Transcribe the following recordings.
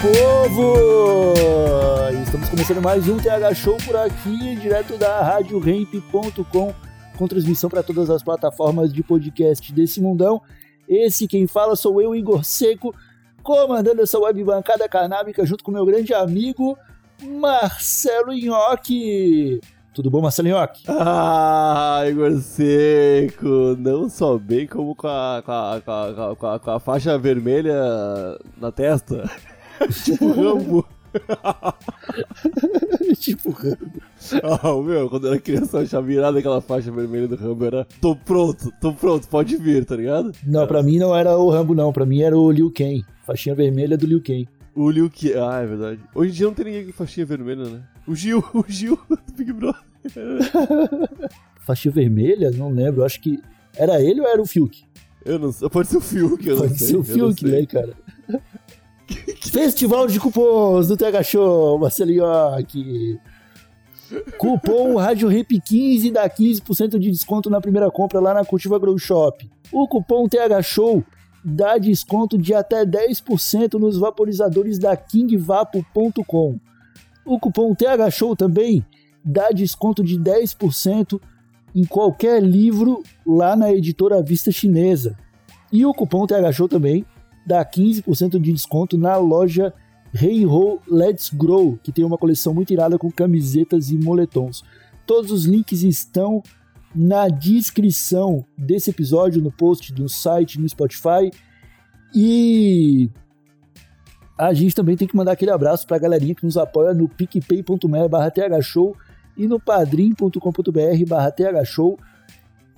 Povo! Estamos começando mais um TH Show por aqui, direto da RadioRamp.com, com transmissão para todas as plataformas de podcast desse mundão. Esse quem fala sou eu, Igor Seco, comandando essa web bancada canábica junto com meu grande amigo Marcelo Nhoque. Tudo bom, Marcelo Nhoque? Ah, Igor Seco, não só bem como com a, com a, com a, com a, com a faixa vermelha na testa. tipo Rambo. tipo, Ah, meu, quando eu era criança, eu achava virada aquela faixa vermelha do Rambo era tô pronto, tô pronto, pode vir, tá ligado? não, pra mim não era o Rambo, não. Pra mim era o Liu Kang. Faixinha vermelha do Liu Kang. O Liu que Ah, é verdade. Hoje em dia não tem ninguém com faixinha vermelha, né? O Gil, o Gil do Big Brother. Faixinha vermelha? Não lembro. Acho que era ele ou era o Fiuk? Eu não sei, pode ser o Fiuk, eu não Pode sei. ser o não Fiuk, né, cara? Festival de cupons do TH Show, Marcelinho aqui. Cupom Rádio Rap 15 dá 15% de desconto na primeira compra lá na Cultiva Grow Shop. O cupom TH Show dá desconto de até 10% nos vaporizadores da kingvapo.com. O cupom TH Show também dá desconto de 10% em qualquer livro lá na editora Vista Chinesa. E o cupom TH Show também dá 15% de desconto na loja Hey Ho Let's Grow, que tem uma coleção muito irada com camisetas e moletons. Todos os links estão na descrição desse episódio, no post do site, no Spotify. E a gente também tem que mandar aquele abraço para a galerinha que nos apoia no picpay.me barra e no padrim.com.br barra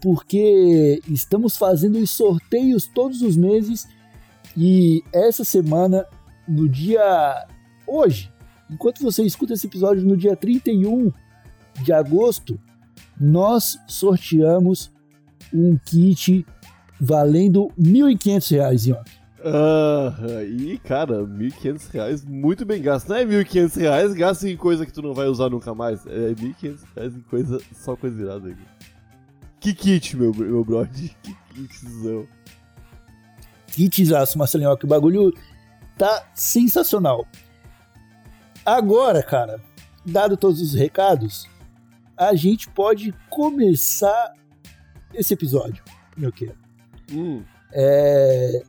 porque estamos fazendo os sorteios todos os meses e essa semana, no dia hoje, enquanto você escuta esse episódio no dia 31 de agosto, nós sorteamos um kit valendo R$ 1.500, Ion. Ah, e cara, 1.500 reais, muito bem gasto. Não é 1.500 reais, gasto em coisa que tu não vai usar nunca mais. É 1.500 reais em coisa, só coisa irada. Aqui. Que kit, meu, meu brother. Que kitzão. Kitzaço, Marcelinho, que o bagulho tá sensacional. Agora, cara, dado todos os recados, a gente pode começar esse episódio, meu querido. Hum, É...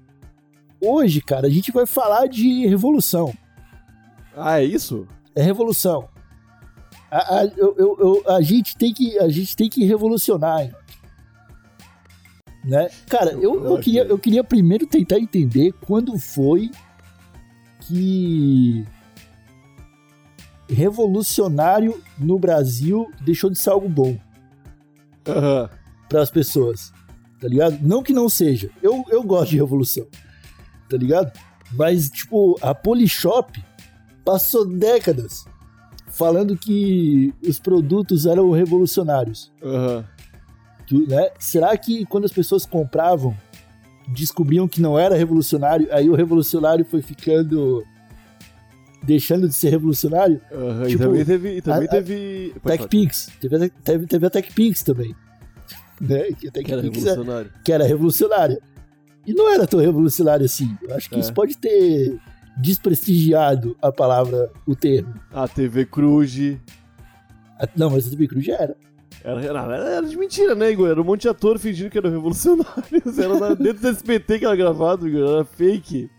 Hoje, cara, a gente vai falar de revolução. Ah, é isso? É revolução. A, a, eu- eu- a gente, tem que, a gente tem que revolucionar. Né? Cara, eu, eu, Ok. queria, eu queria primeiro tentar entender quando foi que revolucionário no Brasil deixou de ser algo bom Aham. para as pessoas. Tá ligado? Não que não seja. Eu, eu gosto de revolução. Tá ligado? Mas, tipo, a Polishop passou décadas falando que os produtos eram revolucionários. Aham. Que, né? Será que quando as pessoas compravam, descobriam que não era revolucionário, aí o revolucionário foi ficando. deixando de ser revolucionário? Aham. Tipo, e também teve. E também a- a- teve. pode falar. TechPix. Teve, a- teve, teve a TechPix também. Né? Que a Que era revolucionário. que era revolucionária. E não era tão revolucionário assim. Eu acho que É. isso pode ter desprestigiado a palavra, o termo. A TV Cruz. A- Não, mas a TV Cruz já era. Era, era, era de mentira, né, Igor? Era um monte de ator fingindo que eram revolucionários. Era dentro do SBT que era gravado, Igor. Era fake.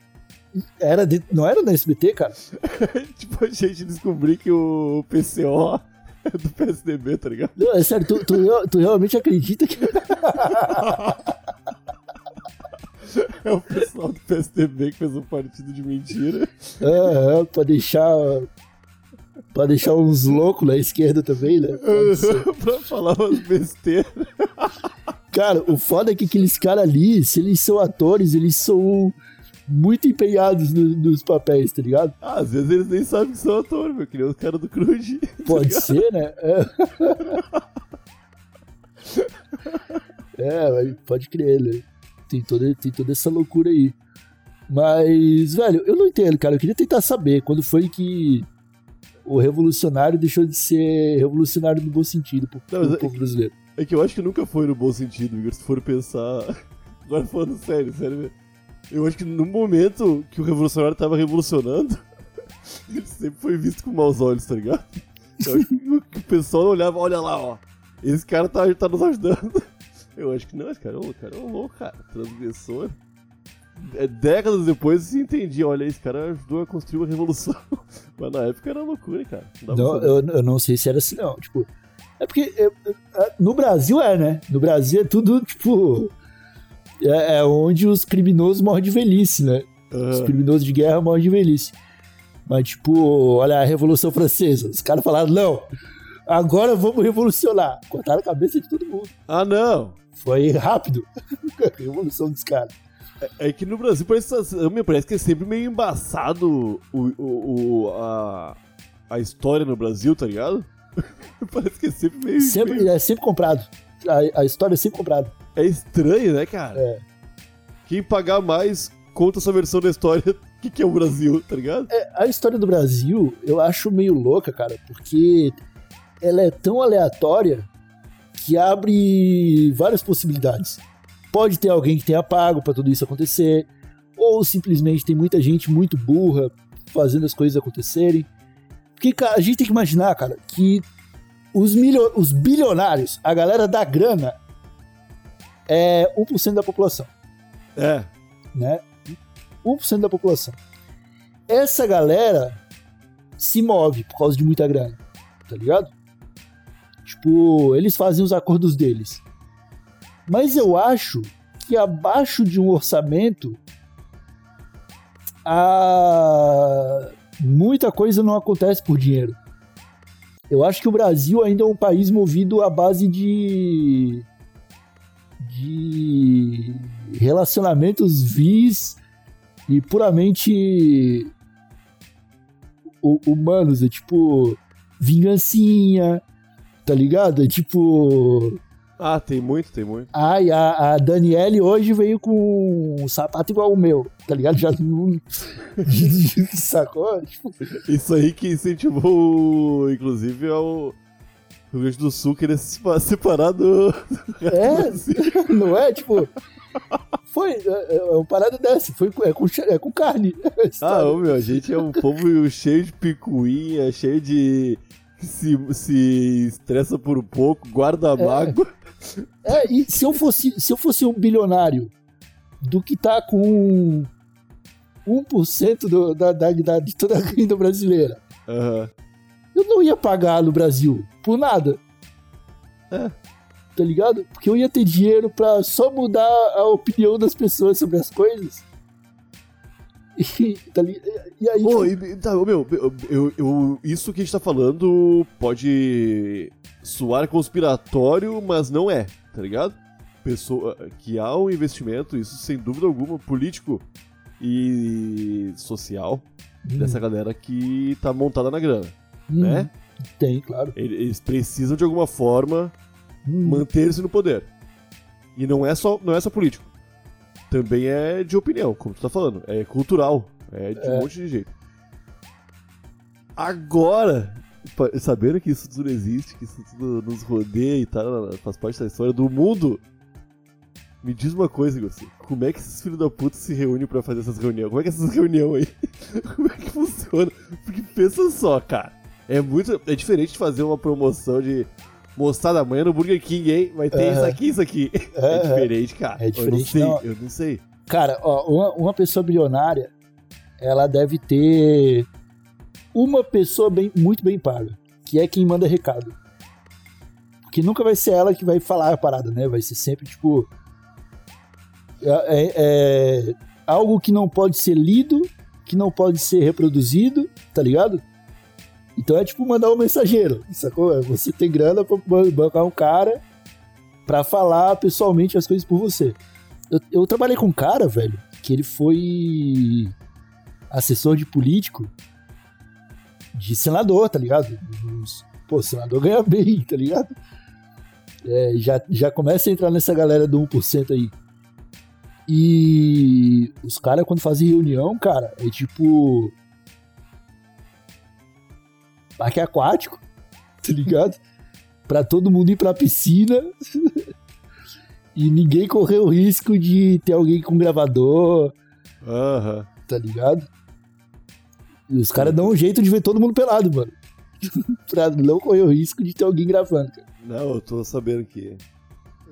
era de- Não era na SBT, cara? tipo, a gente descobrir que o PCO é do PSDB, tá ligado? Não, é sério, tu, tu tu realmente acredita que. É o pessoal do PSDB que fez um partido de mentira. Ah, ah, pra deixar. Pra deixar uns loucos na esquerda também, né? Pra falar umas besteiras. Cara, o foda é que aqueles caras ali, se eles são atores, eles são muito empenhados no- nos papéis, tá ligado? Ah, às vezes eles nem sabem que são atores, meu. Que nem os caras do Cruz. Pode ser, né? É, é pode crer, né? Tem toda, tem toda essa loucura aí. Mas, velho, eu não entendo, cara. Eu queria tentar saber quando foi que o revolucionário deixou de ser revolucionário no bom sentido pro, Não, pro é- povo brasileiro. É que eu acho que nunca foi no bom sentido, Igor, se for pensar. Agora falando sério, sério mesmo. Eu acho que no momento que o revolucionário tava revolucionando, ele sempre foi visto com maus olhos, tá ligado? Eu acho que o- pessoal olhava, olha lá, ó. Esse cara tá, tá nos ajudando. Eu acho que não, esse cara, é um- o cara é louco, cara. Transgressor. É, décadas depois se entendia, olha, esse cara ajudou a construir uma revolução. Mas na época era loucura, cara. Não Não, eu, eu não sei se era assim, não. Tipo, é porque é, é, no Brasil é, né? No Brasil é tudo, tipo. É, é onde os criminosos morrem de velhice, né? Os Aham. criminosos de guerra morrem de velhice. Mas, tipo, olha a Revolução Francesa. Os caras falaram, não, agora vamos revolucionar. Cortaram a cabeça de todo mundo. Ah, não! Foi rápido. revolução dos caras. É que no Brasil parece, me parece que é sempre meio embaçado o, o, o- a, a história no Brasil, tá ligado? parece que é sempre meio. Sempre, meio- é sempre comprado. A, a história é sempre comprada. É estranho, né, cara? É. Quem pagar mais conta sua versão da história que, que é o Brasil, tá ligado? A história do Brasil eu acho meio louca, cara, porque ela é tão aleatória que abre várias possibilidades. Pode ter alguém que tenha pago pra tudo isso acontecer, ou simplesmente tem muita gente muito burra fazendo as coisas acontecerem. Porque, cara, a gente tem que imaginar, cara, que os, milio- os bilionários, a galera da grana, é 1% da população É. né? 1% da população. Essa galera se move por causa de muita grana, tá ligado? Tipo, eles fazem os acordos deles. Mas eu acho que abaixo de um orçamento a muita coisa não acontece por dinheiro. Eu acho que o Brasil ainda é um país movido à base de de relacionamentos vis e puramente hu- humanos, é tipo vingancinha, tá ligado? É tipo, Ah, tem muito, tem muito. ai, a, a Daniele hoje veio com um sapato igual o meu, tá ligado? Já não sacou? Tipo, Isso aí que incentivou, inclusive, ao Rio Grande do Sul querer se sepa- separar do. É, não é? Tipo, foi, é, é uma parada dessa, foi é com, é com carne. a Ah, ô, meu, a gente é um povo cheio de picuinha, cheio de. que se, se estressa por um pouco, guarda mágoa. É, e se eu fosse, se eu fosse um bilionário do que tá com 1% do, da, da, da, de toda a renda brasileira, Aham. eu não ia pagar no Brasil por nada. É. Tá ligado? Porque eu ia ter dinheiro pra só mudar a opinião das pessoas sobre as coisas. E, tá li- e aí, Pô, tipo, e, tá, meu, eu, eu- isso que a gente tá falando pode soar conspiratório, mas não é, tá ligado? Pessoa, que há um investimento, isso sem dúvida alguma, político e social dessa galera que tá montada na grana, hum, né? Tem, claro. Eles precisam de alguma forma Hum, manter-se no poder. E não é só, não é só político. Também é de opinião, como tu tá falando. É cultural. É de um monte de jeito. Agora, sabendo que isso tudo existe, que isso tudo nos rodeia e tal, faz parte da história do mundo, me diz uma coisa, Gossi. Como é que esses filhos da puta se reúnem pra fazer essas reuniões? Como é que é essas reuniões aí? Como é que funciona? Porque pensa só, cara. É muito. É diferente de fazer uma promoção de moçada amanhã no Burger King, hein? Vai ter Aham. isso aqui, isso aqui. É, Aham. diferente, cara. É diferente, Eu não sei, não. eu não sei. Cara, ó, uma, uma pessoa bilionária, ela deve ter uma pessoa bem, muito bem paga, que é quem manda recado. Porque nunca vai ser ela que vai falar a parada, né? Vai ser sempre, tipo... É, é- é algo que não pode ser lido, que não pode ser reproduzido, tá ligado? Então é tipo mandar um mensageiro, sacou? Você tem grana pra ban- bancar um cara pra falar pessoalmente as coisas por você. Eu, eu trabalhei com um cara, velho, que ele foi assessor de político de senador, tá ligado? Pô, senador ganha bem, tá ligado? É, já, já começa a entrar nessa galera do 1% aí. E os caras, quando fazem reunião, cara, é tipo. Parque aquático, tá ligado? Pra todo mundo ir pra piscina. e ninguém correr o risco de ter alguém com gravador, Aham. tá ligado? E os caras dão um jeito de ver todo mundo pelado, mano. pra não correr o risco de ter alguém gravando, cara. Não, eu tô sabendo que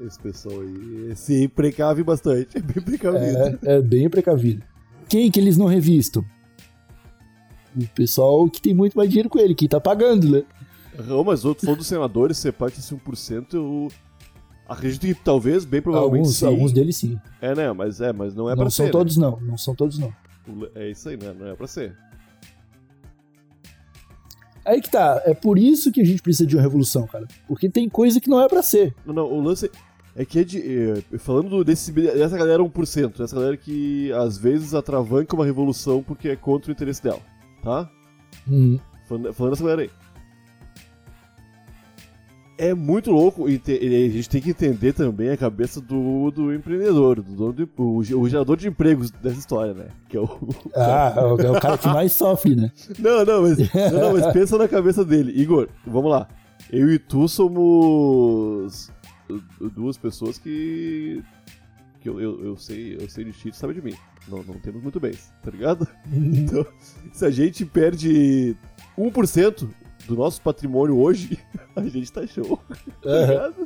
esse pessoal aí se precave bastante. É bem precavido. É, é bem precavido. Quem que eles não revistam? O pessoal que tem muito mais dinheiro com ele, que tá pagando, né? Não, mas outro falou dos senadores, ser parte desse 1%, eu acredito que talvez, bem provavelmente Alguns, sim. alguns deles sim. É, né? Mas é, mas não é não pra são ser. todos, não. Não são todos, não. né? É isso aí, né? Não é pra ser. Aí que tá. É por isso que a gente precisa de uma revolução, cara. Porque tem coisa que não é pra ser. Não, não, o lance é que é de. é, falando do- desse, dessa galera 1%, dessa galera que às vezes atravanca uma revolução porque é contra o interesse dela, tá? Hum, Falando, falando dessa galera aí. É muito louco, e te- e a gente tem que entender também a cabeça do, do empreendedor, do dono do, o, o gerador de empregos dessa história, né? Que é o. Ah, é o- é o cara que mais sofre, né? Não, não, mas, não, não, mas pensa na cabeça dele. Igor, vamos lá. Eu e tu somos du- duas pessoas que. Que eu, eu, eu sei, eu sei de tu sabe de mim. Não, não temos muito bens, tá ligado? Então, se a gente perde 1% do nosso patrimônio hoje, a gente tá show. Tá Aham. ligado?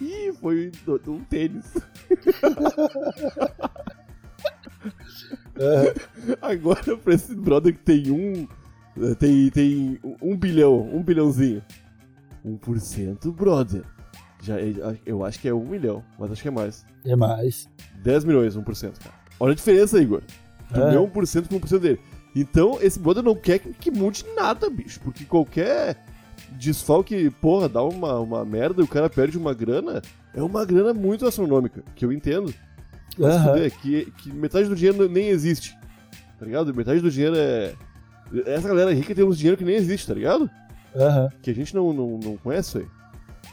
Ih, foi um tênis. Agora pra esse brother que tem um. eh, Tem, tem um bilhão, um bilhãozinho. 1%, brother. Já, eu acho que é um milhão, mas acho que é mais. É mais. 10 milhões, 1%, cara. Olha a diferença, Igor. Do É. meu 1% com 1% dele. Então, esse brother não quer que, que mude nada, bicho. Porque qualquer desfalque, porra, dá uma, uma merda e o cara perde uma grana, é uma grana muito astronômica, que eu entendo. Mas fuder, que, que metade do dinheiro nem existe. Tá ligado? Metade do dinheiro é. Essa galera rica tem uns dinheiro que nem existe, tá ligado? Que a gente não, não, não conhece isso aí.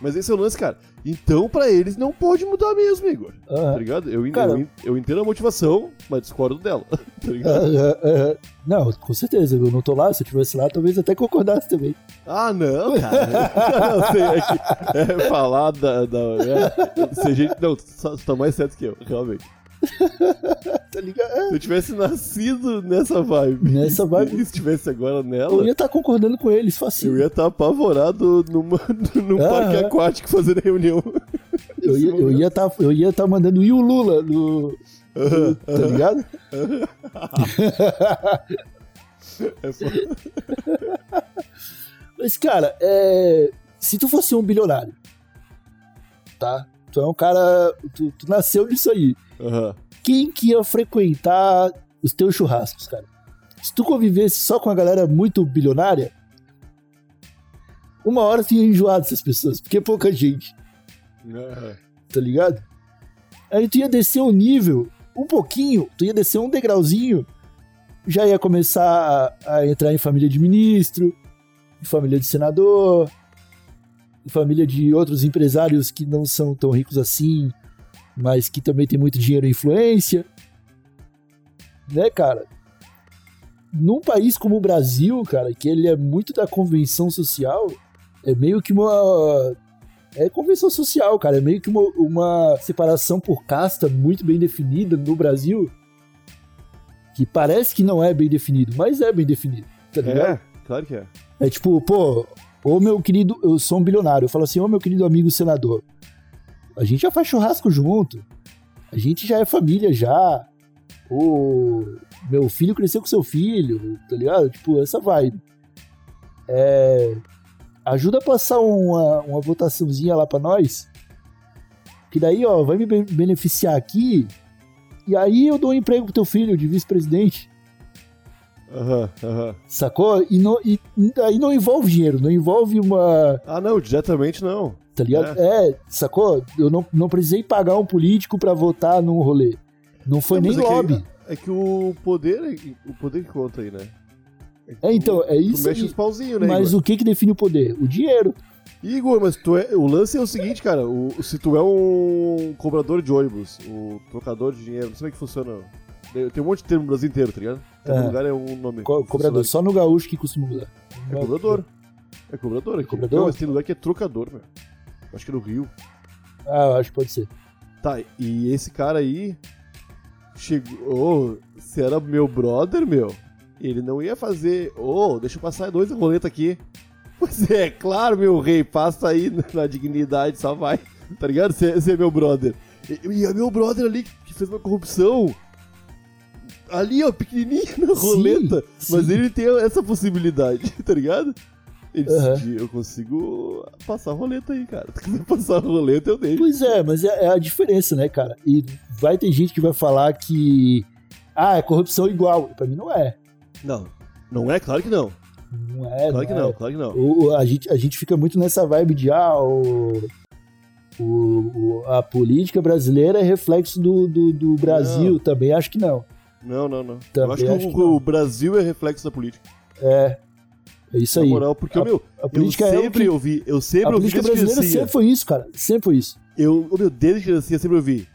Mas esse é o lance, cara. Então, pra eles, não pode mudar mesmo, Igor. Aham. Tá ligado? Eu, Cara- eu, eu entendo a motivação, mas discordo dela. Tá ligado? Aham, aham. Não, com certeza. Eu não tô lá. Se eu estivesse lá, talvez até concordasse também. Ah, não, cara. não, sei, é, que, é falar da. da é, se a gente, não, tu tá mais certo que eu, realmente. Tá ligado? Se eu tivesse nascido nessa vibe. Nessa vibe. E se estivesse agora Eu nela. ia estar concordando com eles, facinho. Eu ia estar apavorado numa, num Aham. parque aquático fazendo reunião. Eu ia eu ia tá, eu ia tá mandando ir o Lula no. no- tá ligado? É foda. Mas, cara, é... se tu fosse um bilionário, tá? Tu é um cara. Tu, tu nasceu disso aí. Aham. Quem que ia frequentar os teus churrascos, cara? Se tu convivesse só com a galera muito bilionária, uma hora tu ia enjoar dessas pessoas, porque é pouca gente, Aham. tá ligado? Aí tu ia descer o nível um pouquinho, tu ia descer um degrauzinho, já ia começar a, a entrar em família de ministro, em família de senador, em família de outros empresários que não são tão ricos assim, mas que também tem muito dinheiro e influência. Né, cara? Num país como o Brasil, cara, que ele é muito da convenção social, é meio que uma é convenção social, cara. É meio que uma, uma separação por casta muito bem definida no Brasil. Que parece que não é bem definido, mas é bem definido. Tá ligado? É, claro que é. É tipo, pô, ô meu querido, eu sou um bilionário. Eu falo assim, ô meu querido amigo senador, a gente já faz churrasco junto. A gente já é família já. Ô, meu filho cresceu com seu filho, tá ligado? Tipo, essa vibe. É, ajuda a passar uma, uma votaçãozinha lá pra nós. Que daí, ó, vai me be- beneficiar aqui. E aí eu dou um emprego pro teu filho de vice-presidente. Aham, aham. Sacou? E, não, e aí não envolve dinheiro, não envolve uma. Ah, não, diretamente não. Tá ligado? É, sacou? Eu não, não precisei pagar um político pra votar num rolê. Não foi Não, nem é que- lobby. É que o poder, o poder que conta aí, né? que É, então, é isso Tu mexe os pauzinhos, né, Mas Igor? o que que define o poder? O dinheiro. Igor, mas tu é, o lance é o seguinte, cara. O, se tu é um cobrador de ônibus, o trocador de dinheiro, não sei como é que funciona. Tem tem um monte de termo no Brasil inteiro, tá ligado? Cada É. lugar é um nome. Co- cobrador. Só no gaúcho que costuma mudar. É cobrador. É cobrador aqui. cobrador? Não, mas tem lugar que é trocador, meu. Acho que é no Rio. Ah, eu acho que pode ser. Tá, e esse cara aí chegou. Se era meu brother, meu, ele não ia fazer. Ô, deixa eu passar dois roleta aqui. Pois é, claro, meu rei, passa aí na dignidade, só vai. Tá ligado? Você é meu brother. E, é meu brother ali que fez uma corrupção. Ali, ó, pequenininho na Sim, roleta. Mas sim. ele tem essa possibilidade, tá ligado? Ele Aham. disse, eu consigo passar a roleta aí, cara. Se quiser passar a roleta, eu deixo. Pois é, mas é, é a diferença, né, cara? E vai ter gente que vai falar que. Ah, é corrupção igual. Pra mim não é. Não, não é? Claro que não. Não é. Claro que é. não, claro que não. O- a, gente, a gente fica muito nessa vibe de ah, o, o- a política brasileira é reflexo do, do, do Brasil. Também acho que não. Não, não, não. eu Também acho que, acho que não. o Brasil é reflexo da política. É. É isso Na aí. moral, porque, A- meu, a política eu é sempre que- ouvi, eu sempre A ouvi política brasileira sempre foi isso, cara. Sempre foi isso. Eu, meu, desde criancinha eu sempre ouvi.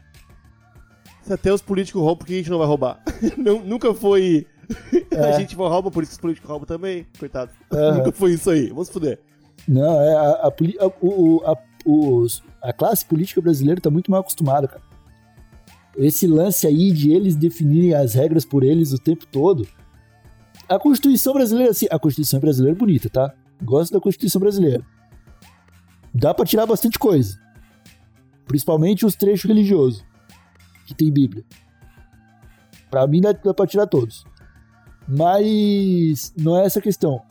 Se até os políticos roubam, por que a gente não vai roubar? Não- nunca foi. É. A gente vai roubar, por isso que os políticos roubam também. Coitado. Aham. Nunca foi isso aí. Vamos fuder. Não, é a, a- o- a- os- a classe política brasileira tá muito mal acostumada, cara. Esse lance aí de eles definirem as regras por eles o tempo todo. A Constituição brasileira, assim, a Constituição brasileira é bonita, tá? Gosto da Constituição brasileira. Dá pra tirar bastante coisa. Principalmente os trechos religiosos que tem Bíblia. Pra mim dá, dá pra tirar todos. Mas não é essa a questão.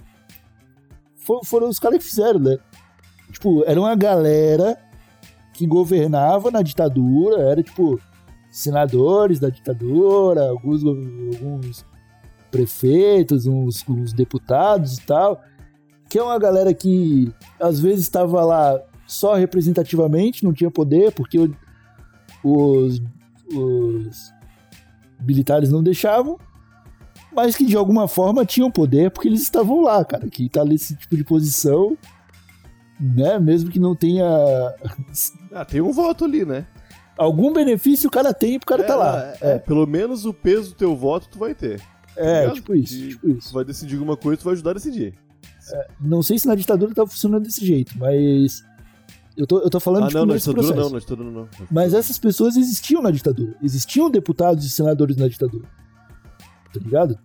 For- foram os caras que fizeram, né? Tipo, era uma galera que governava na ditadura, era tipo senadores da ditadura, alguns, alguns prefeitos, uns, uns deputados e tal, que é uma galera que às vezes estava lá só representativamente, não tinha poder, porque os, os militares não deixavam, mas que de alguma forma tinham poder porque eles estavam lá, cara, que tá nesse tipo de posição, né, mesmo que não tenha Ah, tem um voto ali, né? algum benefício o cara tem pro cara é, tá lá. É, É, pelo menos o peso do teu voto tu vai ter. É, ligado? tipo isso, Que tipo Tu isso. vai decidir alguma coisa, tu vai ajudar a decidir. Não sei se na ditadura tá funcionando desse jeito, mas eu tô, eu tô falando Ah, tipo, não, na ditadura processo. não, na ditadura não. Mas essas pessoas existiam na ditadura. Existiam deputados e senadores na ditadura. Tá ligado?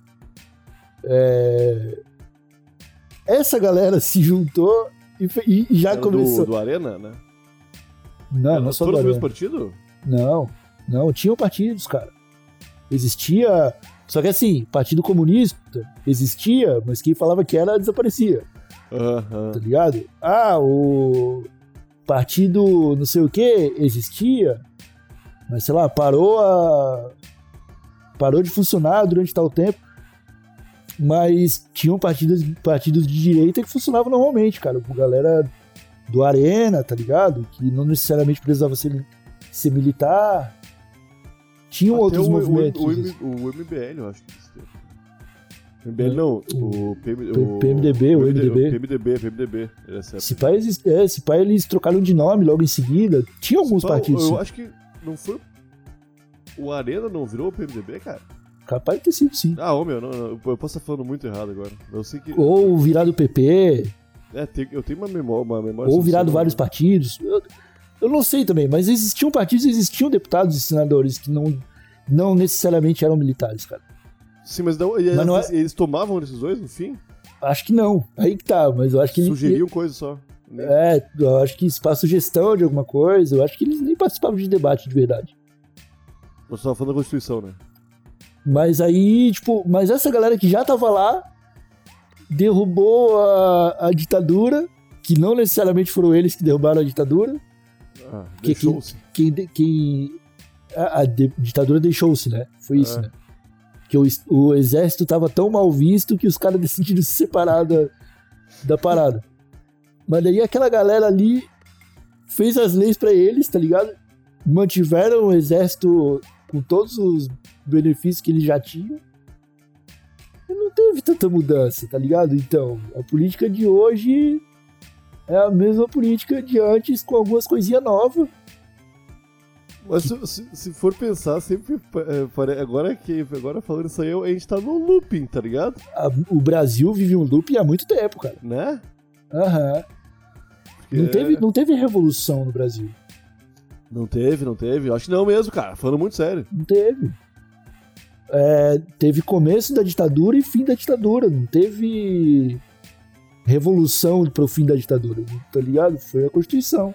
É... Essa galera se juntou e, e- e já Era começou. Do, do Arena, né? Não, Era não só do Arena. mesmos partidos? Não, não, tinham partidos, cara. Existia. Só que assim, Partido Comunista existia, mas quem falava que era desaparecia, Aham. tá ligado? Ah, o Partido não sei o que existia, mas sei lá, parou a. parou de funcionar durante tal tempo. Mas tinham partidos, partidos de direita que funcionavam normalmente, cara. Com galera do Arena, tá ligado? Que não necessariamente precisava ser, ser militar. Tinham Até outros o, movimentos. O, o, o MBL, eu acho que existia. MBL não, o, PM, o PMDB, o MDB. O PMDB, PMDB. Se pá, exist- é, se pá, eles trocaram de nome logo em seguida. Tinha alguns partidos. Eu sim. acho que não foi. O Arena não virou o PMDB, cara? Capaz de ter sido sim. Ah, ô meu, não, não, eu posso estar falando muito errado agora. Eu sei que. Ou virado PP, É, tem- eu tenho uma memória. Uma memória ou virado vários né? partidos. Eu, eu não sei também, mas existiam partidos, existiam deputados e senadores que não, não necessariamente eram militares, cara. Sim, mas, não, eles, Mas não é- eles tomavam decisões no fim? Acho que não. Aí que tá, mas eu acho que eles. Sugeriam coisa só. né? É, eu acho que para sugestão de alguma coisa, eu acho que eles nem participavam de debate de verdade. Só tava falando da Constituição, né? Mas aí, tipo, mas essa galera que já tava lá derrubou a, a ditadura, que não necessariamente foram eles que derrubaram a ditadura. Ah, Que- deixou-se. Quem, a, a ditadura deixou-se, né? Foi isso, É. né? Que o, o exército tava tão mal visto que os caras decidiram se separar da, da parada. Mas daí aquela galera ali fez as leis pra eles, tá ligado? Mantiveram o exército com todos os benefícios que eles já tinham. E não teve tanta mudança, tá ligado? Então, a política de hoje é a mesma política de antes, com algumas coisinhas novas. Mas se, se- for pensar, sempre. é, agora que agora falando isso aí, a gente tá no looping, tá ligado? A- o Brasil vive um loop há muito tempo, cara. Né? Aham. Não, É. teve, não teve revolução no Brasil. Não teve, não teve. Acho que não mesmo, cara. Falando muito sério. Não teve. É, teve começo da ditadura e fim da ditadura. Não teve revolução pro fim da ditadura, tá ligado? Foi a Constituição.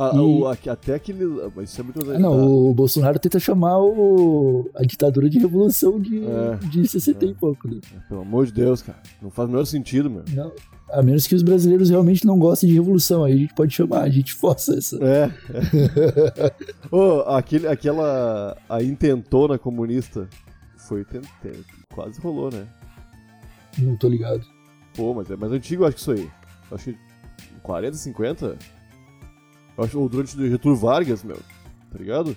Ah, E- o- até aquele. Isso é muito Ah, não, o Bolsonaro tenta chamar o, a ditadura de revolução de, É, de 60 e pouco. Né? Pelo amor de Deus, cara. Não faz o menor sentido, meu. Não, a menos que os brasileiros realmente não gostem de revolução. Aí a gente pode chamar, a gente força essa. É. é. Ô, aquele, aquela. A intentona comunista foi. Quase rolou, né? Não tô ligado. Pô, mas é mais antigo, eu acho que isso aí. Eu acho que 40, 50? Eu acho, ou durante o Getúlio Vargas, meu. Tá ligado?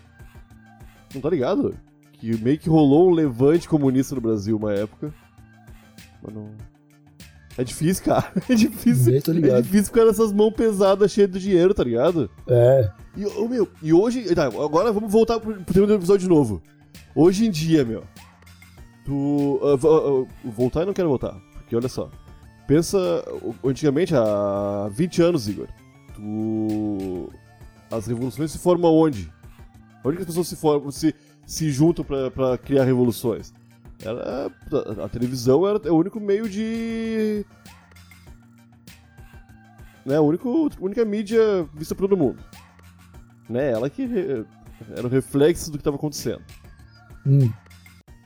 Não tá ligado? Que meio que rolou um levante comunista no Brasil uma época. Mas não. É difícil, cara. É difícil. Tô É ligado. difícil ficar nessas mãos pesadas cheias de dinheiro, tá ligado? É, E, ô, meu, e hoje. Tá, agora vamos voltar pro, pro tema do episódio de novo. Hoje em dia, meu. Tu. ah, vo- ah, voltar e não quero voltar. Porque olha só. Pensa. Antigamente, há 20 anos, Igor. Tu. As revoluções se formam onde? Onde que as pessoas se formam, se, se juntam pra criar revoluções? Era, a, a televisão era é o único meio de. Né, a único, a única mídia vista por todo mundo. Né, ela que re- era o reflexo do que estava acontecendo. hum,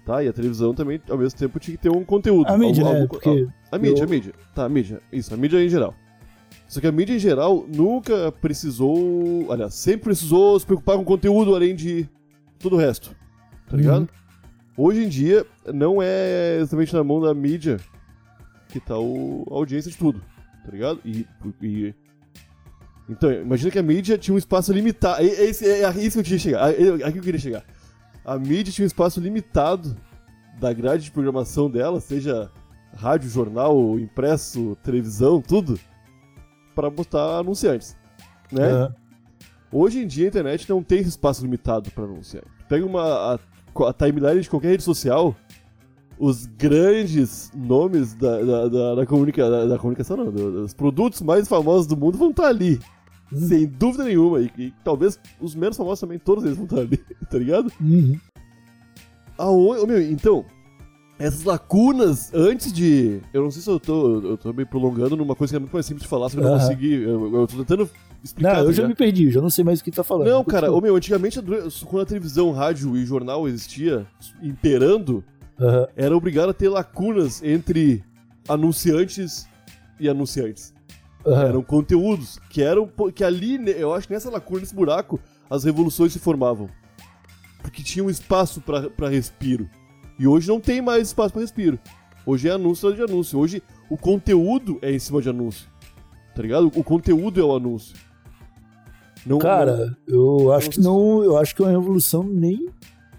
Tá, e a televisão também, ao mesmo tempo, tinha que ter um conteúdo. a mídia, né? Porque a mídia, eu- a mídia. Tá, a mídia. Isso, a mídia em geral. Só que a mídia em geral nunca precisou. Aliás, sempre precisou se preocupar com conteúdo além de todo o resto. Tá ligado? Uhum. Hoje em dia, não é exatamente na mão da mídia que tá o, a audiência de tudo. Tá ligado? E. e- então, imagina que a mídia tinha um espaço limitado. É, é, isso que eu queria chegar. É, é aqui que eu queria chegar. A mídia tinha um espaço limitado da grade de programação dela, seja rádio, jornal, impresso, televisão, tudo, para botar anunciantes. Né? Aham. Hoje em dia a internet não tem esse espaço limitado para anunciante. Pega uma, a, a timeline de qualquer rede social, os grandes nomes da, da, da, da comunica, da, da comunicação, não, do- dos produtos mais famosos do mundo vão estar ali. Sem dúvida nenhuma. E, e talvez os menos famosos também, todos eles vão estar ali, tá ligado? Uhum. Aonde, meu, então, essas lacunas antes de. Eu não sei se eu tô, eu tô me prolongando numa coisa que é muito mais simples de falar, que eu não Aham. consegui. Eu, eu tô tentando explicar. Não, tá eu já ligado? me perdi, já não sei mais o que tá falando. Não, cara, ô meu, antigamente, quando a televisão, rádio e jornal existia, imperando, Aham. era obrigado a ter lacunas entre anunciantes e anunciantes. Aham. Eram conteúdos que eram. que ali, né, eu acho que nessa lacuna, nesse buraco, as revoluções se formavam. Porque tinha um espaço pra respiro. E hoje não tem mais espaço pra respiro. Hoje é anúncio de anúncio. Hoje o conteúdo é em cima de anúncio. Tá ligado? O conteúdo é o anúncio. Não, Cara, eu acho não que não. Eu acho que uma revolução nem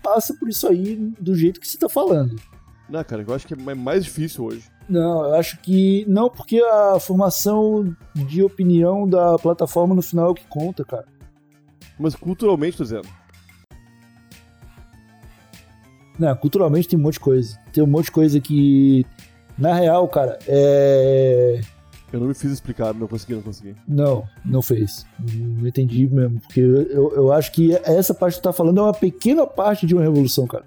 passa por isso aí do jeito que você tá falando. Não, cara, eu acho que é mais difícil hoje. Não, eu acho que. Não, porque a formação de opinião da plataforma no final é o que conta, cara. Mas culturalmente, tô dizendo. Não, culturalmente tem um monte de coisa. Tem um monte de coisa que. Na real, cara, é. Eu não me fiz explicar, não consegui, não consegui. Não, não fez. Não entendi mesmo. Porque eu, eu acho que essa parte que tu tá falando é uma pequena parte de uma revolução, cara.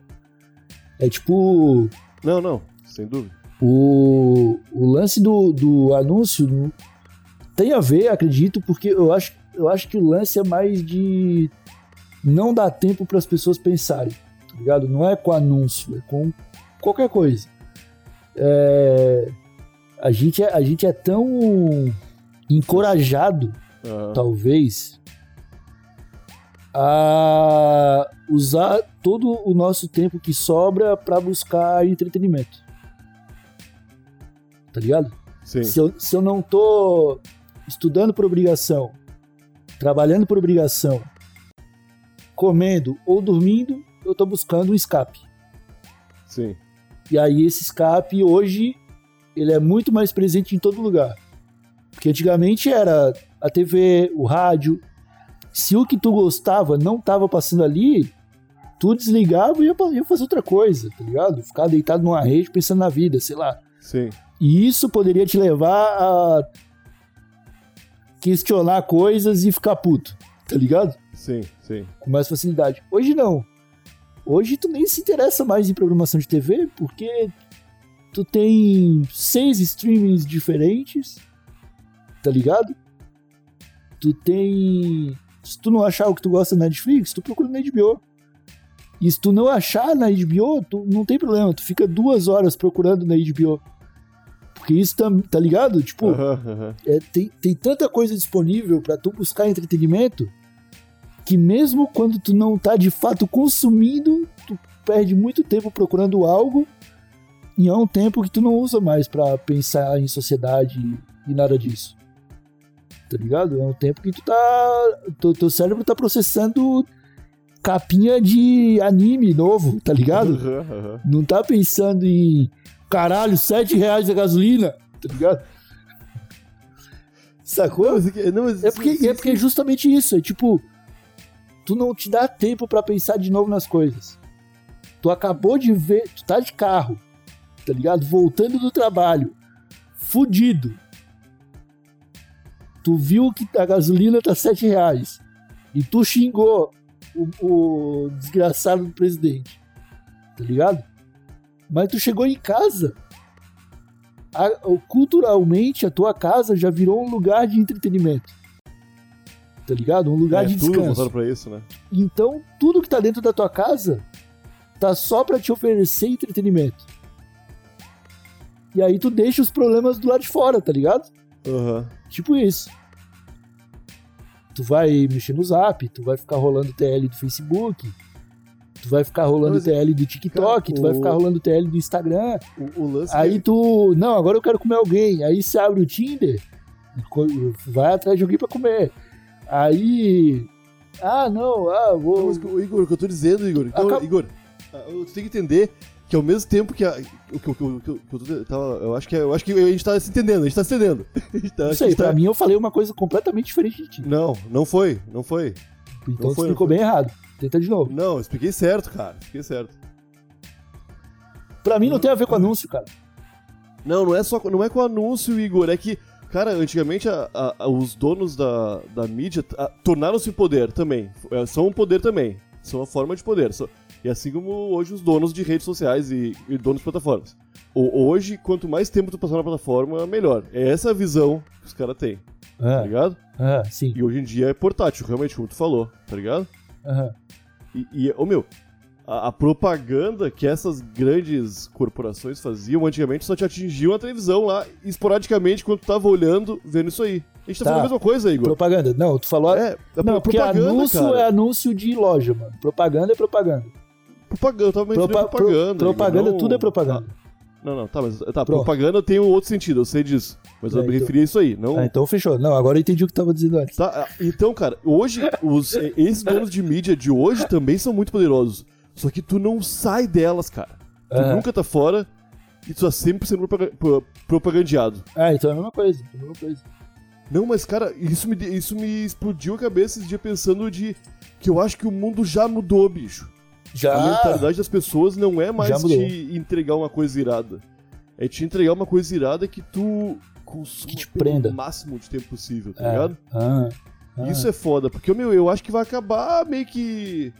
É tipo. Não, não, sem dúvida. O, o lance do, do anúncio tem a ver, acredito, porque eu acho, eu acho que o lance é mais de não dar tempo para as pessoas pensarem, ligado? Não é com anúncio, é com qualquer coisa. É, a, gente é, a gente é tão encorajado, Ah, talvez, a usar todo o nosso tempo que sobra para buscar entretenimento. Tá ligado? sim. Se eu, se eu não tô estudando por obrigação trabalhando por obrigação, comendo ou dormindo, eu tô buscando um escape. Sim. E aí esse escape hoje ele é muito mais presente em todo lugar. Porque antigamente era a TV, o rádio. Se o que tu gostava não tava passando ali, tu desligava e ia, ia fazer outra coisa, tá ligado? Ficar deitado numa rede pensando na vida, sei lá. Sim. E isso poderia te levar a questionar coisas e ficar puto, tá ligado? Sim, sim. Com mais facilidade. Hoje não. Hoje tu nem se interessa mais em programação de TV, porque tu tem seis streamings diferentes, tá ligado? Tu tem. Se tu não achar o que tu gosta na Netflix, tu procura na HBO. E se tu não achar na HBO, tu não tem problema, tu fica duas horas procurando na HBO. Porque isso tá, tá ligado? Tipo, Aham, aham. é, tem, tem tanta coisa disponível pra tu buscar entretenimento que mesmo quando tu não tá de fato consumindo, tu perde muito tempo procurando algo e é um tempo que tu não usa mais pra pensar em sociedade e nada disso. Tá ligado? É um tempo que tu tá. Teu, teu cérebro tá processando capinha de anime novo, tá ligado? Não tá pensando em caralho, 7 reais a gasolina, tá ligado? Sacou? Não, mas que- não, mas É porque, é porque é justamente isso, é tipo, tu não te dá tempo pra pensar de novo nas coisas. Tu acabou de ver, tu tá de carro, tá ligado? Voltando do trabalho, fudido. Tu viu que a gasolina tá 7 reais e tu xingou o, o desgraçado do presidente, tá ligado? Mas tu chegou em casa, a- culturalmente a tua casa já virou um lugar de entretenimento. Tá ligado? Um lugar é, de tudo descanso. pra isso, né? Então, tudo que tá dentro da tua casa tá só pra te oferecer entretenimento. E aí tu deixa os problemas do lado de fora, tá ligado? Aham. Tipo isso. Tu vai mexer no zap, tu vai ficar rolando TL do Facebook, tu vai ficar rolando Mas, TL do TikTok, cara, tu vai ficar rolando TL do Instagram. O, o lance Aí que- tu, não, agora eu quero comer alguém. Aí você abre o Tinder, vai atrás de alguém pra comer. Aí, ah, não, ah, vou. mas, Igor, o que eu tô dizendo, Igor, então, Acab- Igor, ah, tu tem que entender que ao mesmo tempo que a, que, que, que, que eu, tô, tava- eu acho que é- eu acho que a gente tá se entendendo, a gente tá se entendendo. Tá- Não sei, tá- pra mim eu falei uma coisa completamente diferente de ti. Não, não foi, não foi. Então Não foi, explicou não foi. bem errado. Tenta de novo. Não, eu expliquei certo, cara. Expliquei certo. Pra mim não tem a ver com anúncio, cara. Não, não é só não é com anúncio, Igor, é que, cara, antigamente a- a- os donos da, da mídia tornaram-se poder também. É, São um poder também. São uma forma de poder. Só- E assim como hoje os donos de redes sociais e, e donos de plataformas. O- hoje, quanto mais tempo tu passar na plataforma, melhor. É essa a visão que os caras têm, tá Ah, ligado? ah, sim. E hoje em dia é portátil, realmente, como tu falou, tá ligado? Aham. E, e ô meu, a, a propaganda que essas grandes corporações faziam antigamente só te atingiam a televisão lá, esporadicamente, quando tu tava olhando, vendo isso aí. A gente tá, Tá. falando a mesma coisa, Igor. Propaganda. Não, tu falou. É, a não, porque propaganda, anúncio cara. é anúncio de loja, mano. Propaganda é propaganda. Propaganda, eu tava Propa- propaganda. pro- propaganda, Igor, não- tudo é propaganda. Ah, não, não, tá, mas tá, Pronto. propaganda tem um outro sentido, eu sei disso. Mas eu É, me então. referi a isso aí, não. Ah, então fechou. Não, agora eu entendi o que tava dizendo antes. Tá, ah, então, cara, hoje, os, eh, esses donos de mídia de hoje também são muito poderosos. Só que tu não sai delas, cara. Tu Aham. nunca tá fora e tu tá sempre sendo propaga- pro- propagandeado. Ah, então é a mesma coisa. É a mesma coisa. Não, mas, cara, isso me, isso me explodiu a cabeça esse dia pensando de que eu acho que o mundo já mudou, bicho. A Já. mentalidade das pessoas não é mais te entregar uma coisa irada. É te entregar uma coisa irada que tu consuma Que te prenda. máximo de tempo possível, tá É. ligado? Ah, ah. Isso é foda, porque, meu, eu acho que vai acabar meio que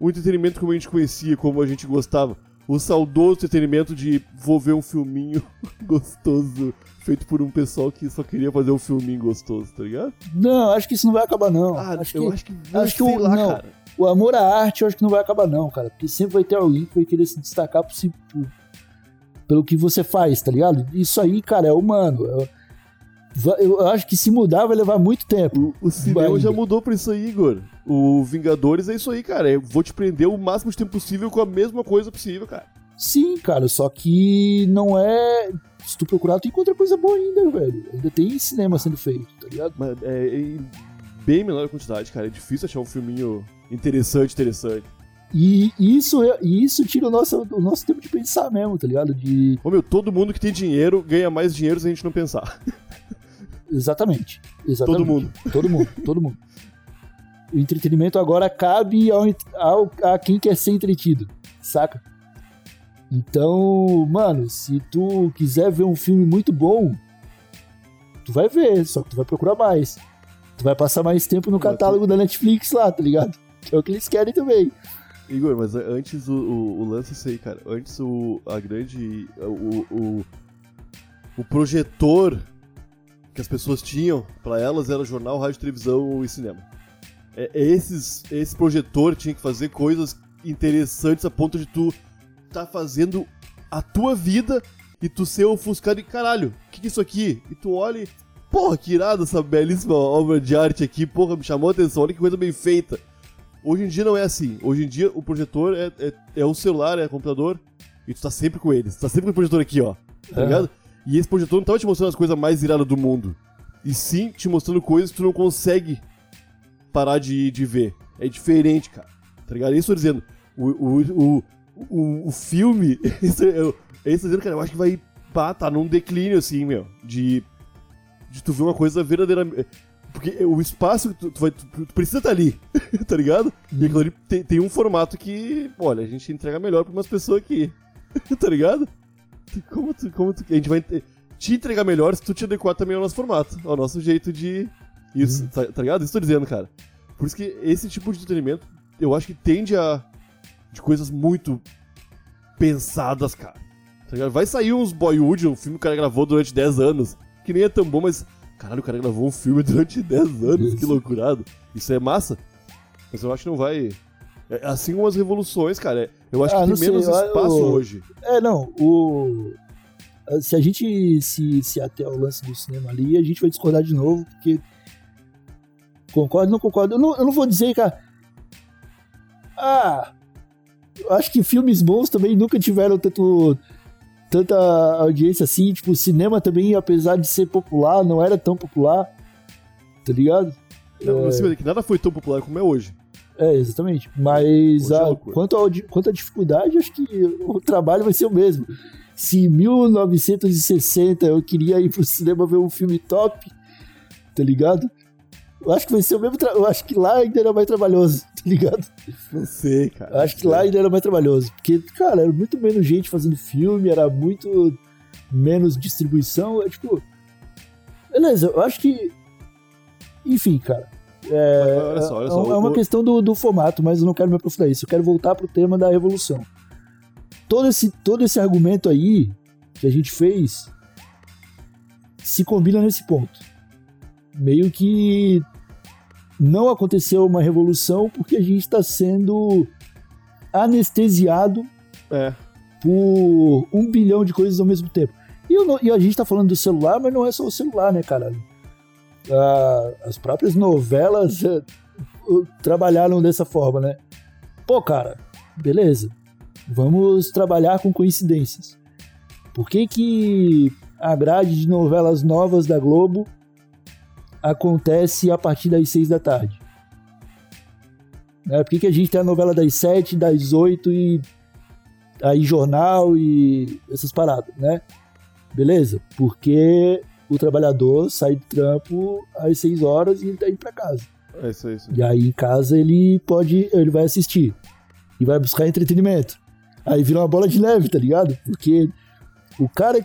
o entretenimento como a gente conhecia, como a gente gostava. O saudoso entretenimento de vou ver um filminho gostoso feito por um pessoal que só queria fazer um filminho gostoso, tá ligado? Não, acho que isso não vai acabar, não. Ah, acho eu que acho que, acho que sei o- lá, não. cara. o amor à arte eu acho que não vai acabar, não, cara. Porque sempre vai ter alguém que vai querer se destacar por si, por- pelo que você faz, tá ligado? Isso aí, cara, é humano. Va- eu acho que se mudar vai levar muito tempo. O, o cinema Vai. já mudou pra isso aí, Igor. O Vingadores é isso aí, cara. Eu vou te prender o máximo de tempo possível com a mesma coisa possível, cara. Sim, cara, só que não é. Se tu procurar, tu encontra coisa boa ainda, velho. Ainda tem cinema sendo feito, tá ligado? Mas é, é bem menor quantidade, cara. É difícil achar um filminho interessante, interessante. E isso, é- isso tira o nosso, o nosso tempo de pensar mesmo, tá ligado? De. Ô meu, todo mundo que tem dinheiro ganha mais dinheiro se a gente não pensar. Exatamente. exatamente. Todo mundo. Todo mundo, todo mundo. O entretenimento agora cabe ao, ao- a quem quer ser entretido, saca? Então, mano, se tu quiser ver um filme muito bom, tu vai ver, só que tu vai procurar mais. Tu vai passar mais tempo no catálogo da Netflix lá, tá ligado? Que é o que eles querem também. Igor, mas antes o, o, o lance é isso aí, cara. Antes o, a grande. O, o, o projetor que as pessoas tinham pra elas era jornal, rádio, televisão e cinema. É, é esses, esse projetor tinha que fazer coisas interessantes a ponto de tu tá fazendo a tua vida e tu ser ofuscado e caralho, o que, que é isso aqui? E tu olha e, porra, que irado essa belíssima obra de arte aqui, porra, me chamou a atenção, olha que coisa bem feita. Hoje em dia não é assim. Hoje em dia o projetor é, é, é o celular, é o computador, e tu tá sempre com ele. Tu tá sempre com o projetor aqui, ó. Tá É. ligado? E esse projetor não tava te mostrando as coisas mais iradas do mundo. E sim te mostrando coisas que tu não consegue parar de, de ver. É diferente, cara. Tá ligado? É isso que eu tô dizendo. O, o, o, o, o filme. Eu, é isso que eu tô dizendo, cara. Eu acho que vai. Pá, tá num declínio, assim, meu. De. De tu ver uma coisa verdadeiramente. Porque o espaço que tu, tu vai. Tu, tu precisa estar ali, tá ligado? E aquilo ali tem, tem um formato que. Olha, a gente entrega melhor pra umas pessoas aqui. tá ligado? Como tu, como tu. A gente vai te- entregar melhor se tu te adequar também ao nosso formato, ao nosso jeito de. Isso, tá, tá ligado? Isso tô dizendo, cara. Por isso que esse tipo de entretenimento, eu acho que tende a. de coisas muito pensadas, cara. Tá? Vai sair uns Boyhood, um filme que o cara gravou durante 10 anos, que nem é tão bom, mas. Caralho, o cara gravou um filme durante 10 anos, que loucurado. Isso é massa. Mas eu acho que não vai. É assim como as revoluções, cara. é- Eu acho Ah, que tem menos espaço eu- hoje. É, não, o. Se a gente se, se até ao lance do cinema ali, a gente vai discordar de novo, porque. Concordo, não concordo. Eu não, eu não vou dizer, cara. Ah! Eu acho que filmes bons também nunca tiveram tanto. Tanta audiência assim. Tipo, o cinema também, apesar de ser popular, não era tão popular. Tá ligado? Não, assim, é que nada foi tão popular como é hoje. É, exatamente. Mas é a- loucura. quanto, ao quanto à dificuldade, acho que o trabalho vai ser o mesmo. Se em 1960 eu queria ir pro cinema ver um filme top, tá ligado? Eu acho que vai ser o mesmo. tra- Eu acho que lá ainda era mais trabalhoso, tá ligado? Não sei, cara. Eu acho que lá ainda era mais trabalhoso. Porque, cara, era muito menos gente fazendo filme, era muito menos distribuição. É tipo. Beleza, eu acho que. Enfim, cara. É, olha só, olha é só, é uma o- questão do, do formato, mas eu não quero me aprofundar isso. Eu quero voltar pro tema da revolução. Todo esse, todo esse argumento aí que a gente fez se combina nesse ponto. Meio que não aconteceu uma revolução porque a gente está sendo anestesiado É. por um bilhão de coisas ao mesmo tempo. E, não- e a gente tá falando do celular, mas não é só o celular, né, cara? Ah, as próprias novelas eh, trabalharam dessa forma, né? Pô, cara, beleza. Vamos trabalhar com coincidências. Por que que a grade de novelas novas da Globo acontece a partir das seis da tarde? Né? Por que, que a gente tem a novela das sete, das oito e aí jornal e essas paradas, né? Beleza? Porque o trabalhador sai do trampo às 6 horas e ele tá indo pra casa. É isso aí. Isso. E aí em casa ele pode, ele vai assistir e vai buscar entretenimento. Aí vira uma bola de neve, tá ligado? Porque o cara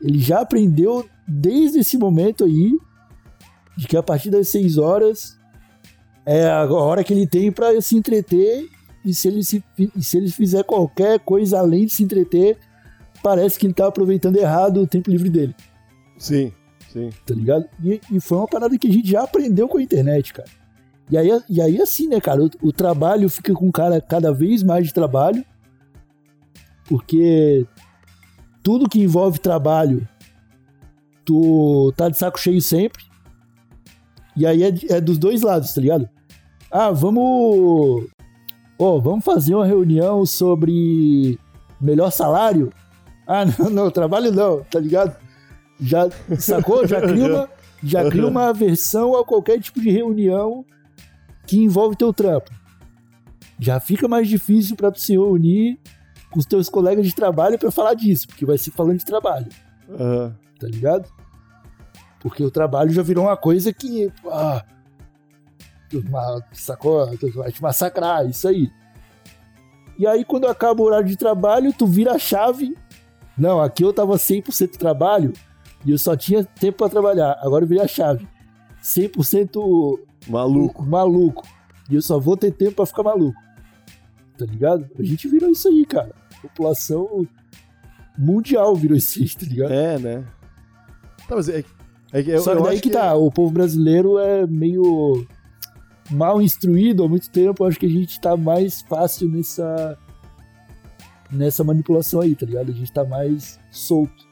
ele já aprendeu desde esse momento aí de que a partir das 6 horas é a hora que ele tem pra se entreter e se ele se se ele fizer qualquer coisa além de se entreter, parece que ele tá aproveitando errado o tempo livre dele Sim, sim. tá ligado? E, e foi uma parada que a gente já aprendeu com a internet, cara. E aí, e aí assim, né, cara, o, o trabalho fica com cara cada vez mais de trabalho, porque tudo que envolve trabalho, tu tá de saco cheio sempre, e aí é, é dos dois lados, tá ligado? Ah, vamos... Ó, vamos fazer uma reunião sobre melhor salário? Ah, não, não, trabalho não, tá ligado? Já sacou? Já cria uma, Já cria uma aversão a qualquer tipo de reunião que envolve teu trampo. Já fica mais difícil pra tu se reunir com os teus colegas de trabalho pra falar disso, porque vai ser falando de trabalho, Aham. tá ligado? Porque o trabalho já virou uma coisa que. Ah, sacou? Vai te massacrar, isso aí. E aí, quando acaba o horário de trabalho, tu vira a chave. Não, aqui eu tava 100% trabalho e eu só tinha tempo pra trabalhar. Agora eu virei a chave. 100% Maluco. maluco. E eu só vou ter tempo pra ficar maluco. Tá ligado? A gente virou isso aí, cara. População mundial virou isso aí, tá ligado? É, né? Tá, mas é, é que eu, Só que daí acho que, tá, o povo brasileiro é meio mal instruído há muito tempo. Eu acho que a gente tá mais fácil nessa nessa manipulação aí, tá ligado? A gente tá mais solto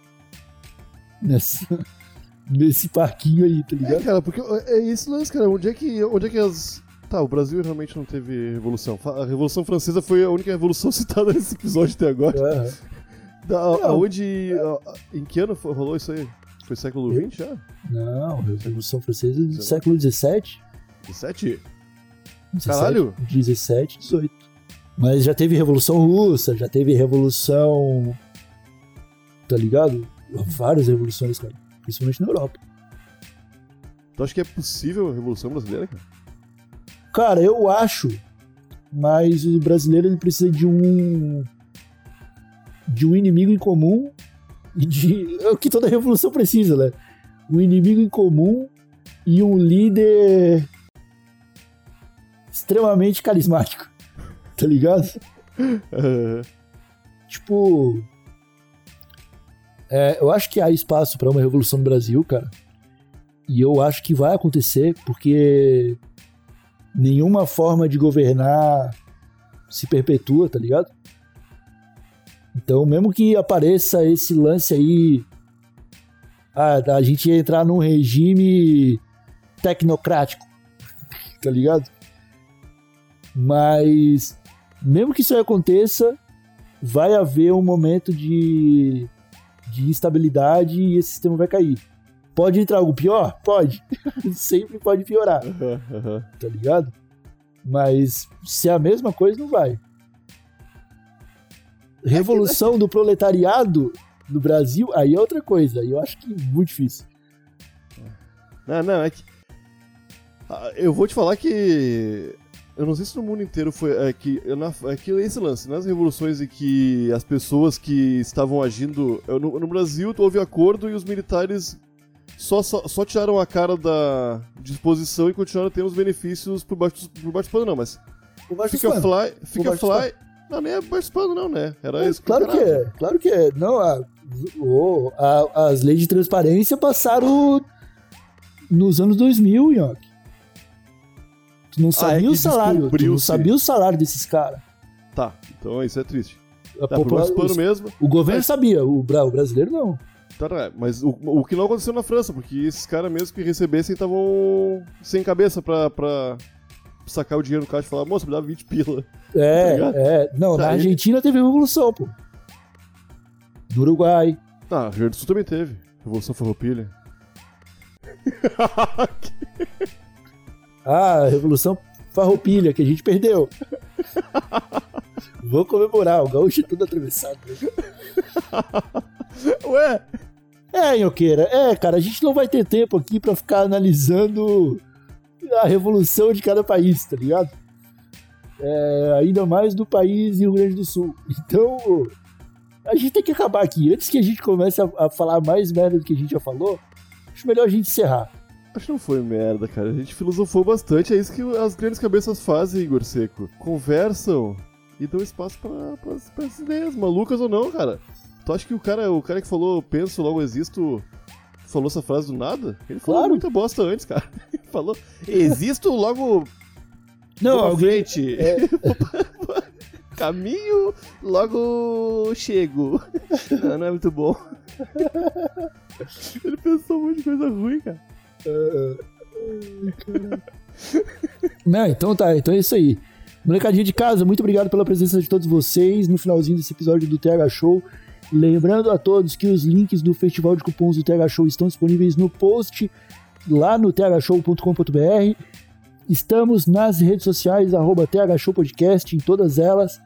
nessa nesse parquinho aí, tá É, ligado? cara, porque é esse lance, cara. Onde é que, onde é que as. Tá, o Brasil realmente não teve revolução. A Revolução Francesa foi a única revolução citada nesse episódio até agora. Aham. Da, a- aonde. em que ano foi- rolou isso aí? Foi século XX já? Não, a Revolução Francesa é do século XVII. 17? 17, Caralho! 17, 18. Mas já teve Revolução Russa, já teve Revolução. Tá ligado? Várias revoluções, cara. Principalmente na Europa. Tu acha que é possível a Revolução Brasileira, cara? Cara, eu acho, mas o brasileiro ele precisa de um. de um inimigo em comum e de. É o que toda revolução precisa, né? Um inimigo em comum e um líder extremamente carismático. Tá ligado? Tipo. É, eu acho que há espaço pra uma revolução no Brasil, cara. E eu acho que vai acontecer, porque nenhuma forma de governar se perpetua, tá ligado? Então, mesmo que apareça esse lance aí. Ah, da gente entrar num regime tecnocrático, tá ligado? Mas, mesmo que isso aconteça, vai haver um momento de, de instabilidade e esse sistema vai cair. Pode entrar algo pior? Pode. Sempre pode piorar, Aham, aham. tá ligado? Mas se é a mesma coisa, não vai. Revolução do proletariado no Brasil, aí é outra coisa. Aí eu acho que é muito difícil. Não, não, é que. Ah, Eu vou te falar que. Eu não sei se no mundo inteiro foi. É que, na- é que esse lance, nas revoluções em que as pessoas que estavam agindo. No, no Brasil houve acordo e os militares só, só, só tiraram a cara da disposição e continuaram tendo os benefícios por baixo, por baixo do pano, não, mas. Fica fly. Fica fly. Não, nem é baixo do pano, não, né? Era É, isso claro que é, claro que é. Não, a, a- as leis de transparência passaram nos anos 2000, Nhoque. Tu não sabia é o salário, tu não descobriu-se. sabia o salário desses caras. Tá, então isso é triste. A Tá, por popula- baixo do pano os- mesmo. O governo Mas- sabia, o, bra- o brasileiro não. Tá, tá, mas o, o que não aconteceu na França, porque esses caras mesmo que recebessem estavam sem cabeça pra, pra sacar o dinheiro no caixa e falar, moça, me dá 20 pila. É, ligado? é. Não, Tá, na Argentina teve revolução, pô. No Uruguai. Ah, Rio Grande do Sul também teve. Revolução Farroupilha. Ah, a revolução farroupilha, que a gente perdeu. Vou comemorar, o gaúcho é tudo atravessado. Ué? É, Nhoqueira, é, cara, a gente não vai ter tempo aqui pra ficar analisando a revolução de cada país, tá ligado? É, ainda mais do país Rio Grande do Sul. Então, a gente tem que acabar aqui. Antes que a gente comece a, a falar mais merda do que a gente já falou, acho melhor a gente encerrar. Acho que não foi merda, cara. A gente filosofou bastante. É isso que as grandes cabeças fazem, Igor Seco. Conversam e dão espaço pra, pras, pras ideias, malucas ou não, cara. Tu acha que o cara, o cara que falou penso, logo existo, falou essa frase do nada? Ele falou Claro. muita bosta antes, cara. Ele falou, existo, logo Não, pra alguém. frente. é. Caminho, logo chego. Não, não é muito bom. Ele pensou um monte de coisa ruim, cara. Não, então tá, então é isso aí. Molecadinha de casa, muito obrigado pela presença de todos vocês no finalzinho desse episódio do TH Show. Lembrando a todos que os links do Festival de Cupons do TH Show estão disponíveis no post lá no thshow.com.br. Estamos nas redes sociais, arroba thshowpodcast, em todas elas.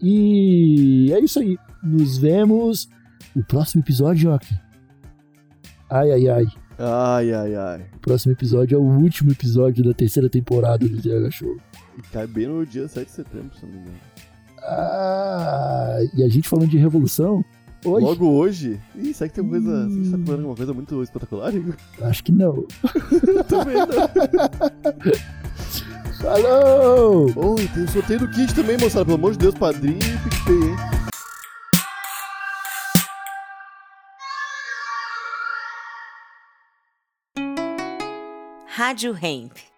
E é isso aí. Nos vemos no próximo episódio. Ai, ai, ai. Ai, ai, ai. O próximo episódio é o último episódio da terceira temporada do TH Show. E cai bem no dia 7 de setembro, se não me engano. Ah, e a gente falando de revolução, hoje? Logo hoje? Ih, será que tem coisa. Será que tá falando alguma coisa muito espetacular, Igor? Acho que não. Também não. Falou! Oh, e tem sorteio do kit também, moçada. Pelo amor de Deus, padrinho e PicPay, hein? Rádio Hemp.